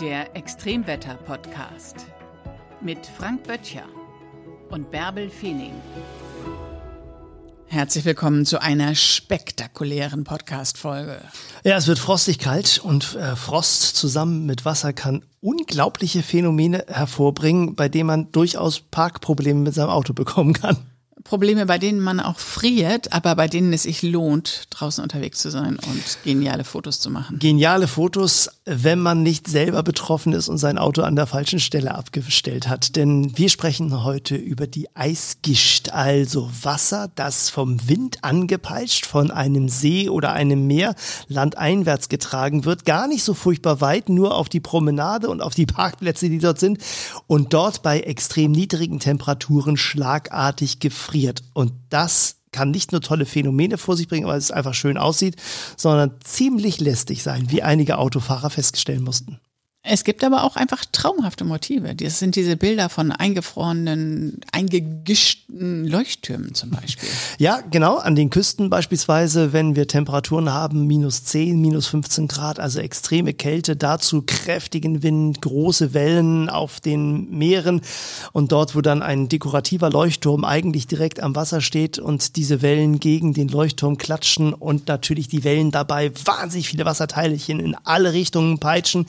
Der Extremwetter-Podcast mit Frank Böttcher und Bärbel Feening. Herzlich willkommen zu einer spektakulären Podcast-Folge. Ja, es wird frostig kalt und äh, Frost zusammen mit Wasser kann unglaubliche Phänomene hervorbringen, bei denen man durchaus Parkprobleme mit seinem Auto bekommen kann. Probleme, bei denen man auch friert, aber bei denen es sich lohnt, draußen unterwegs zu sein und geniale Fotos zu machen. Geniale Fotos, wenn man nicht selber betroffen ist und sein Auto an der falschen Stelle abgestellt hat. Denn wir sprechen heute über die Eisgischt, also Wasser, das vom Wind angepeitscht von einem See oder einem Meer landeinwärts getragen wird. Gar nicht so furchtbar weit, nur auf die Promenade und auf die Parkplätze, die dort sind. Und dort bei extrem niedrigen Temperaturen schlagartig gefriert friert. Und das kann nicht nur tolle Phänomene vor sich bringen, weil es einfach schön aussieht, sondern ziemlich lästig sein, wie einige Autofahrer feststellen mussten. Es gibt aber auch einfach traumhafte Motive. Das sind diese Bilder von eingefrorenen, eingegischten Leuchttürmen zum Beispiel. Ja, genau. An den Küsten beispielsweise, wenn wir Temperaturen haben, minus 10, minus 15 Grad, also extreme Kälte, dazu kräftigen Wind, große Wellen auf den Meeren und dort, wo dann ein dekorativer Leuchtturm eigentlich direkt am Wasser steht und diese Wellen gegen den Leuchtturm klatschen und natürlich die Wellen dabei wahnsinnig viele Wasserteilchen in alle Richtungen peitschen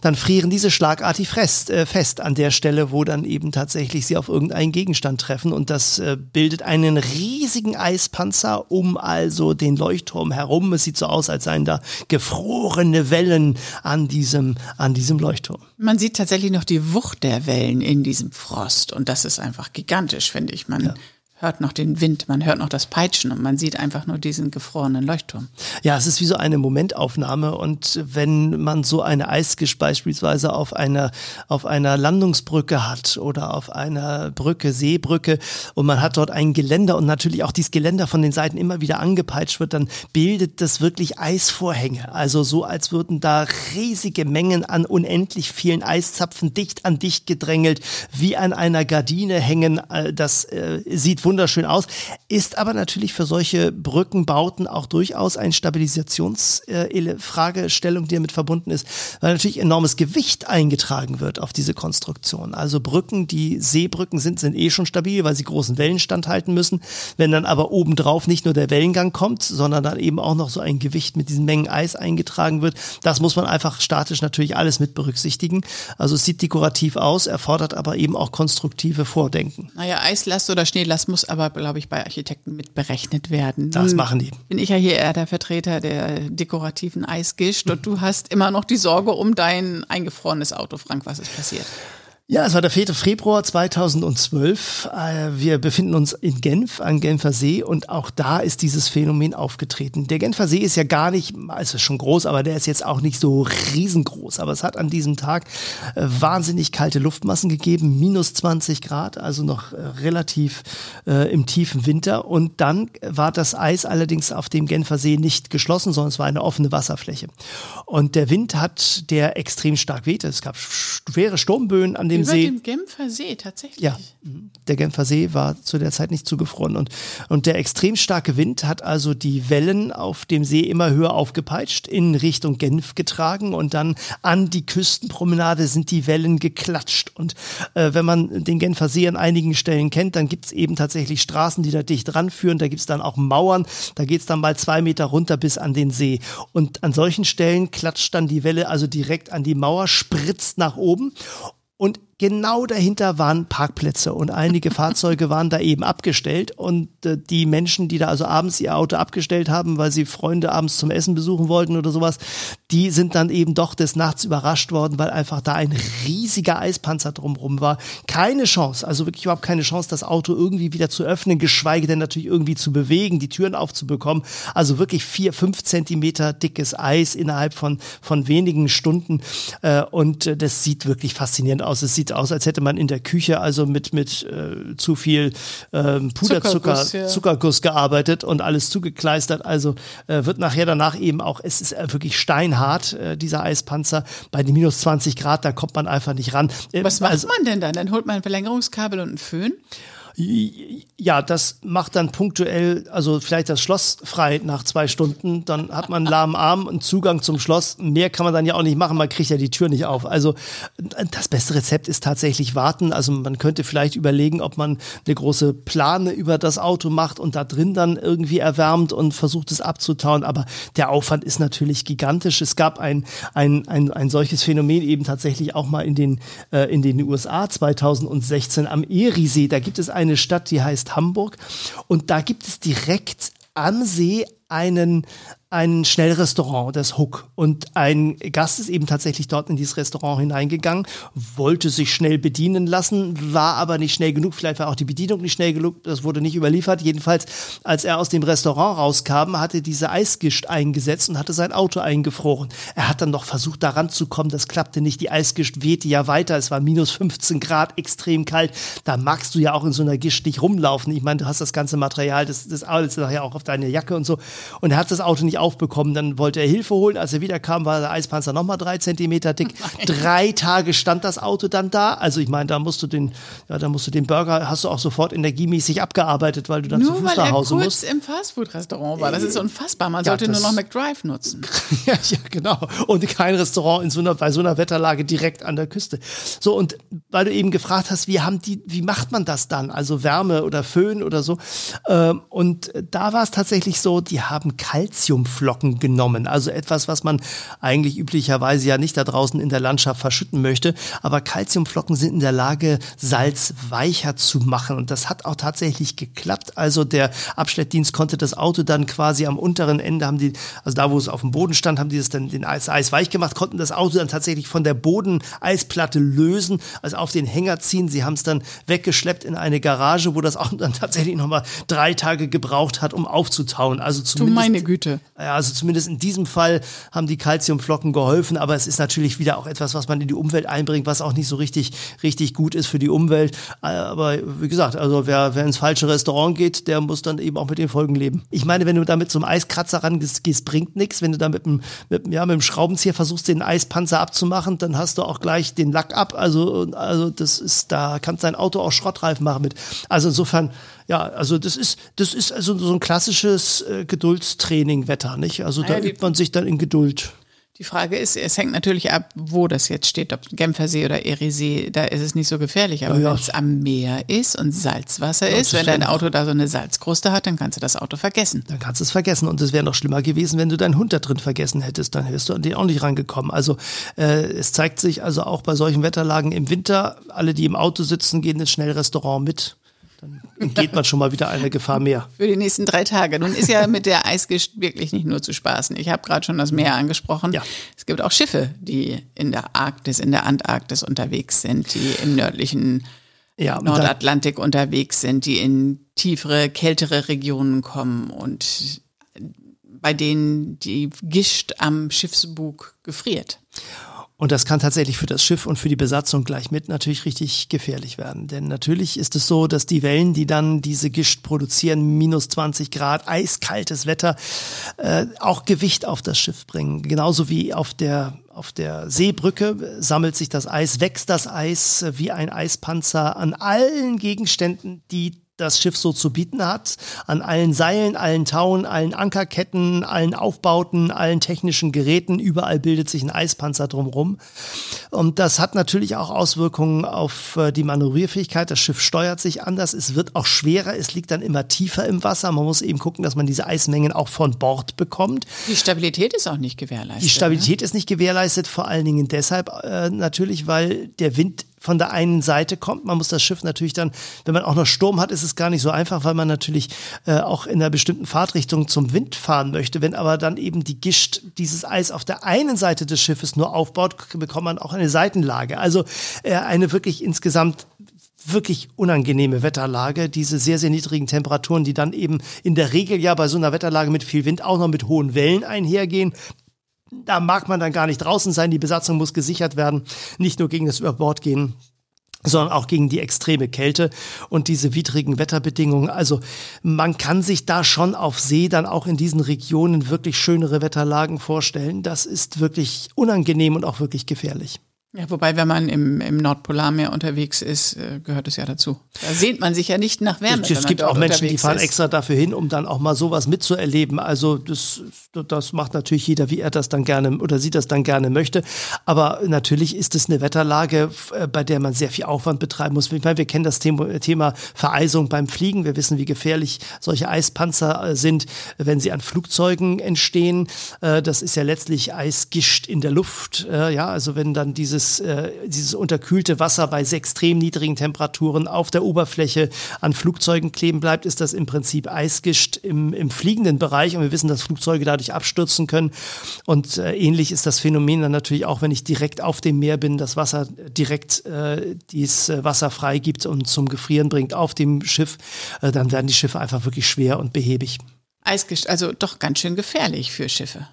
dann frieren diese schlagartig fest, äh, fest an der Stelle, wo dann eben tatsächlich sie auf irgendeinen Gegenstand treffen. Und das äh, bildet einen riesigen Eispanzer um also den Leuchtturm herum. Es sieht so aus, als seien da gefrorene Wellen an diesem, an diesem Leuchtturm. Man sieht tatsächlich noch die Wucht der Wellen in diesem Frost. Und das ist einfach gigantisch, finde ich. Man ja hört noch den Wind, man hört noch das Peitschen und man sieht einfach nur diesen gefrorenen Leuchtturm. Ja, es ist wie so eine Momentaufnahme und wenn man so eine Eisgisch beispielsweise auf einer, auf einer Landungsbrücke hat oder auf einer Brücke, Seebrücke und man hat dort ein Geländer und natürlich auch dieses Geländer von den Seiten immer wieder angepeitscht wird, dann bildet das wirklich Eisvorhänge. Also so, als würden da riesige Mengen an unendlich vielen Eiszapfen dicht an dicht gedrängelt, wie an einer Gardine hängen. Das äh, sieht wunderbar wunderschön aus, ist aber natürlich für solche Brückenbauten auch durchaus eine Stabilisationsfragestellung, äh, die damit verbunden ist, weil natürlich enormes Gewicht eingetragen wird auf diese Konstruktion. Also Brücken, die Seebrücken sind, sind eh schon stabil, weil sie großen Wellen standhalten müssen. Wenn dann aber obendrauf nicht nur der Wellengang kommt, sondern dann eben auch noch so ein Gewicht mit diesen Mengen Eis eingetragen wird, das muss man einfach statisch natürlich alles mit berücksichtigen. Also es sieht dekorativ aus, erfordert aber eben auch konstruktive Vordenken. Naja, Eislast oder Schneelast muss muss aber, glaube ich, bei Architekten mit berechnet werden. Das machen die. Bin ich ja hier eher der Vertreter der dekorativen Eisgischt und du hast immer noch die Sorge um dein eingefrorenes Auto, Frank. Was ist passiert? Ja, es war der 4. Februar 2012. Äh, wir befinden uns in Genf, am Genfer See, und auch da ist dieses Phänomen aufgetreten. Der Genfer See ist ja gar nicht, also schon groß, aber der ist jetzt auch nicht so riesengroß. Aber es hat an diesem Tag äh, wahnsinnig kalte Luftmassen gegeben, minus 20 Grad, also noch äh, relativ äh, im tiefen Winter. Und dann war das Eis allerdings auf dem Genfer See nicht geschlossen, sondern es war eine offene Wasserfläche. Und der Wind hat, der extrem stark wehte. Es gab schwere Sturmböen an dem Über See. dem Genfer See, tatsächlich. Ja, der Genfer See war zu der Zeit nicht zugefroren. Und, und der extrem starke Wind hat also die Wellen auf dem See immer höher aufgepeitscht, in Richtung Genf getragen und dann an die Küstenpromenade sind die Wellen geklatscht. Und äh, wenn man den Genfer See an einigen Stellen kennt, dann gibt es eben tatsächlich Straßen, die da dicht ranführen. Da gibt es dann auch Mauern. Da geht es dann mal zwei Meter runter bis an den See. Und an solchen Stellen klatscht dann die Welle also direkt an die Mauer, spritzt nach oben. Und genau dahinter waren Parkplätze und einige Fahrzeuge waren da eben abgestellt und äh, die Menschen, die da also abends ihr Auto abgestellt haben, weil sie Freunde abends zum Essen besuchen wollten oder sowas, die sind dann eben doch des Nachts überrascht worden, weil einfach da ein riesiger Eispanzer drumrum war. Keine Chance, also wirklich überhaupt keine Chance, das Auto irgendwie wieder zu öffnen, geschweige denn natürlich irgendwie zu bewegen, die Türen aufzubekommen. Also wirklich vier, fünf Zentimeter dickes Eis innerhalb von, von wenigen Stunden äh, und äh, das sieht wirklich faszinierend aus. Es sieht aus, als hätte man in der Küche also mit, mit äh, zu viel ähm, Puderzucker, Zuckerguss, ja. Zuckerguss gearbeitet und alles zugekleistert. Also äh, wird nachher danach eben auch, es ist äh, wirklich steinhart, äh, dieser Eispanzer. Bei den minus 20 Grad, da kommt man einfach nicht ran. Äh, Was macht also, man denn dann? Dann holt man ein Verlängerungskabel und einen Föhn? Ja, das macht dann punktuell, also vielleicht das Schloss frei nach zwei Stunden. Dann hat man einen lahmen Arm und Zugang zum Schloss. Mehr kann man dann ja auch nicht machen, man kriegt ja die Tür nicht auf. Also das beste Rezept ist tatsächlich warten. Also man könnte vielleicht überlegen, ob man eine große Plane über das Auto macht und da drin dann irgendwie erwärmt und versucht es abzutauen. Aber der Aufwand ist natürlich gigantisch. Es gab ein, ein, ein, ein solches Phänomen eben tatsächlich auch mal in den, äh, in den USA 2016 am Eriesee. Da gibt es ein eine Stadt, die heißt Hamburg. Und da gibt es direkt am See einen, ein Schnellrestaurant, das Hook. Und ein Gast ist eben tatsächlich dort in dieses Restaurant hineingegangen, wollte sich schnell bedienen lassen, war aber nicht schnell genug. Vielleicht war auch die Bedienung nicht schnell genug. Das wurde nicht überliefert. Jedenfalls, als er aus dem Restaurant rauskam, hatte diese Eisgischt eingesetzt und hatte sein Auto eingefroren. Er hat dann noch versucht, daran zu kommen. Das klappte nicht. Die Eisgischt wehte ja weiter. Es war minus 15 Grad, extrem kalt. Da magst du ja auch in so einer Gischt nicht rumlaufen. Ich meine, du hast das ganze Material, das, das alles nachher auch auf deine Jacke und so. Und er hat das Auto nicht aufbekommen. Dann wollte er Hilfe holen. Als er wiederkam, war der Eispanzer nochmal drei Zentimeter dick. Nein. Drei Tage stand das Auto dann da. Also ich meine, da musst du den, ja, da musst du den Burger, hast du auch sofort energiemäßig abgearbeitet, weil du dann nur zu Fuß nach Hause musst. musst. im Fastfood-Restaurant war. Das ist unfassbar. Man ja, sollte nur noch McDrive nutzen. ja, ja, genau. Und kein Restaurant in so einer, bei so einer Wetterlage direkt an der Küste. So, und weil du eben gefragt hast, wie haben die, wie macht man das dann? Also Wärme oder Föhn oder so. Ähm, und da war es tatsächlich so, die haben Calciumflocken genommen. Also etwas, was man eigentlich üblicherweise ja nicht da draußen in der Landschaft verschütten möchte. Aber Calciumflocken sind in der Lage, Salz weicher zu machen. Und das hat auch tatsächlich geklappt. Also der Abschleppdienst konnte das Auto dann quasi am unteren Ende haben die, also da, wo es auf dem Boden stand, haben die das dann den Eis, Eis weich gemacht, konnten das Auto dann tatsächlich von der Bodeneisplatte lösen, also auf den Hänger ziehen. Sie haben es dann weggeschleppt in eine Garage, wo das Auto dann tatsächlich nochmal drei Tage gebraucht hat, um aufzutauen. Also zumindest meine Güte. Also zumindest in diesem Fall haben die Calciumflocken geholfen, aber es ist natürlich wieder auch etwas, was man in die Umwelt einbringt, was auch nicht so richtig, richtig gut ist für die Umwelt. Aber wie gesagt, also wer, wer ins falsche Restaurant geht, der muss dann eben auch mit den Folgen leben. Ich meine, wenn du da mit so einem Eiskratzer rangehst, bringt nichts. Wenn du da mit einem, mit, ja, mit einem Schraubenzieher versuchst, den Eispanzer abzumachen, dann hast du auch gleich den Lack ab. Also, also das ist, da kannst dein Auto auch Schrottreifen machen mit. Also insofern, ja, also das ist, das ist also so ein klassisches äh, Geduldstraining-Wetter, nicht? Also da ja, übt man sich dann in Geduld. Die Frage ist, es hängt natürlich ab, wo das jetzt steht, ob Genfersee oder Eriesee, da ist es nicht so gefährlich. Aber ja, ja. wenn es am Meer ist und Salzwasser ja, ist, wenn dein Auto da so eine Salzkruste hat, dann kannst du das Auto vergessen. Dann kannst du es vergessen. Und es wäre noch schlimmer gewesen, wenn du deinen Hund da drin vergessen hättest. Dann wärst du an den auch nicht rangekommen. Also äh, es zeigt sich also auch bei solchen Wetterlagen im Winter, alle, die im Auto sitzen, gehen ins Schnellrestaurant mit dann geht man schon mal wieder eine Gefahr mehr. Für die nächsten drei Tage. Nun ist ja mit der Eisgischt wirklich nicht nur zu spaßen. Ich habe gerade schon das Meer angesprochen. Ja. Es gibt auch Schiffe, die in der Arktis, in der Antarktis unterwegs sind, die im nördlichen ja, Nordatlantik unterwegs sind, die in tiefere, kältere Regionen kommen und bei denen die Gischt am Schiffsbug gefriert. Und das kann tatsächlich für das Schiff und für die Besatzung gleich mit natürlich richtig gefährlich werden. Denn natürlich ist es so, dass die Wellen, die dann diese Gischt produzieren, minus 20 Grad, eiskaltes Wetter, äh, auch Gewicht auf das Schiff bringen. Genauso wie auf der auf der Seebrücke sammelt sich das Eis, wächst das Eis wie ein Eispanzer an allen Gegenständen, die das Schiff so zu bieten hat, an allen Seilen, allen Tauen, allen Ankerketten, allen Aufbauten, allen technischen Geräten, überall bildet sich ein Eispanzer drumherum. Und das hat natürlich auch Auswirkungen auf äh, die Manövrierfähigkeit. Das Schiff steuert sich anders, es wird auch schwerer, es liegt dann immer tiefer im Wasser. Man muss eben gucken, dass man diese Eismengen auch von Bord bekommt. Die Stabilität ist auch nicht gewährleistet. Die Stabilität ne? ist nicht gewährleistet, vor allen Dingen deshalb äh, natürlich, weil der Wind von der einen Seite kommt. Man muss das Schiff natürlich dann, wenn man auch noch Sturm hat, ist es gar nicht so einfach, weil man natürlich äh, auch in einer bestimmten Fahrtrichtung zum Wind fahren möchte. Wenn aber dann eben die Gischt dieses Eis auf der einen Seite des Schiffes nur aufbaut, bekommt man auch eine Seitenlage. Also äh, eine wirklich insgesamt wirklich unangenehme Wetterlage, diese sehr, sehr niedrigen Temperaturen, die dann eben in der Regel ja bei so einer Wetterlage mit viel Wind auch noch mit hohen Wellen einhergehen da mag man dann gar nicht draußen sein. Die Besatzung muss gesichert werden, nicht nur gegen das Überbordgehen, sondern auch gegen die extreme Kälte und diese widrigen Wetterbedingungen. Also man kann sich da schon auf See dann auch in diesen Regionen wirklich schönere Wetterlagen vorstellen. Das ist wirklich unangenehm und auch wirklich gefährlich. Ja, wobei, wenn man im, im Nordpolarmeer unterwegs ist, äh, gehört es ja dazu. Da sehnt man sich ja nicht nach Wärme. Es, gibt auch Menschen, die fahren ist. extra dafür hin, um dann auch mal sowas mitzuerleben. Also das, das macht natürlich jeder, wie er das dann gerne oder sie das dann gerne möchte. Aber natürlich ist es eine Wetterlage, äh, bei der man sehr viel Aufwand betreiben muss. Ich meine, wir kennen das Thema, Thema Vereisung beim Fliegen. Wir wissen, wie gefährlich solche Eispanzer äh, sind, wenn sie an Flugzeugen entstehen. Das ist ja letztlich Eisgischt in der Luft. Ja, also wenn dann dieses dieses, äh, dieses unterkühlte Wasser bei extrem niedrigen Temperaturen auf der Oberfläche an Flugzeugen kleben bleibt, ist das im Prinzip Eisgischt im, im fliegenden Bereich. Und wir wissen, dass Flugzeuge dadurch abstürzen können. Und äh, ähnlich ist das Phänomen dann natürlich auch, wenn ich direkt auf dem Meer bin, das Wasser direkt äh, dieses äh, Wasser freigibt und zum Gefrieren bringt auf dem Schiff, äh, dann werden die Schiffe einfach wirklich schwer und behäbig. Eisgest also doch ganz schön gefährlich für Schiffe.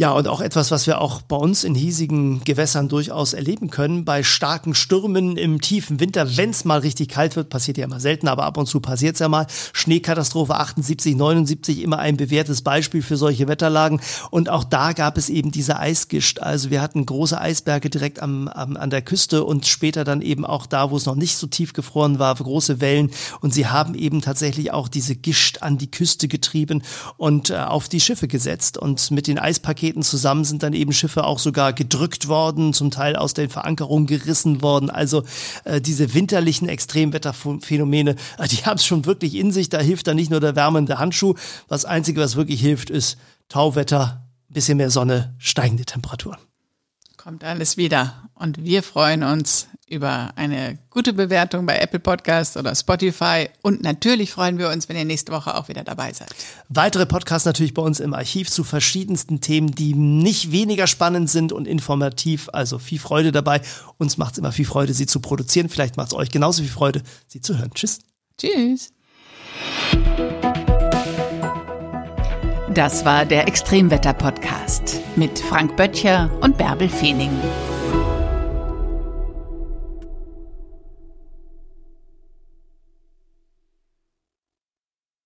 Ja, und auch etwas, was wir auch bei uns in hiesigen Gewässern durchaus erleben können. Bei starken Stürmen im tiefen Winter, wenn es mal richtig kalt wird, passiert ja immer selten, aber ab und zu passiert es ja mal. Schneekatastrophe 78, 79, immer ein bewährtes Beispiel für solche Wetterlagen. Und auch da gab es eben diese Eisgischt. Also wir hatten große Eisberge direkt am, am, an der Küste und später dann eben auch da, wo es noch nicht so tief gefroren war, große Wellen. Und sie haben eben tatsächlich auch diese Gischt an die Küste getrieben und äh, auf die Schiffe gesetzt. Und mit den Eispaketen Paketen zusammen sind dann eben Schiffe auch sogar gedrückt worden, zum Teil aus den Verankerungen gerissen worden. Also äh, diese winterlichen Extremwetterphänomene, äh, die haben es schon wirklich in sich. Da hilft dann nicht nur der wärmende Handschuh. Das Einzige, was wirklich hilft, ist Tauwetter, bisschen mehr Sonne, steigende Temperaturen. Kommt alles wieder. Und wir freuen uns über eine gute Bewertung bei Apple Podcasts oder Spotify. Und natürlich freuen wir uns, wenn ihr nächste Woche auch wieder dabei seid. Weitere Podcasts natürlich bei uns im Archiv zu verschiedensten Themen, die nicht weniger spannend sind und informativ. Also viel Freude dabei. Uns macht es immer viel Freude, sie zu produzieren. Vielleicht macht es euch genauso viel Freude, sie zu hören. Tschüss. Tschüss. Das war der Extremwetter-Podcast mit Frank Böttcher und Bärbel Feening.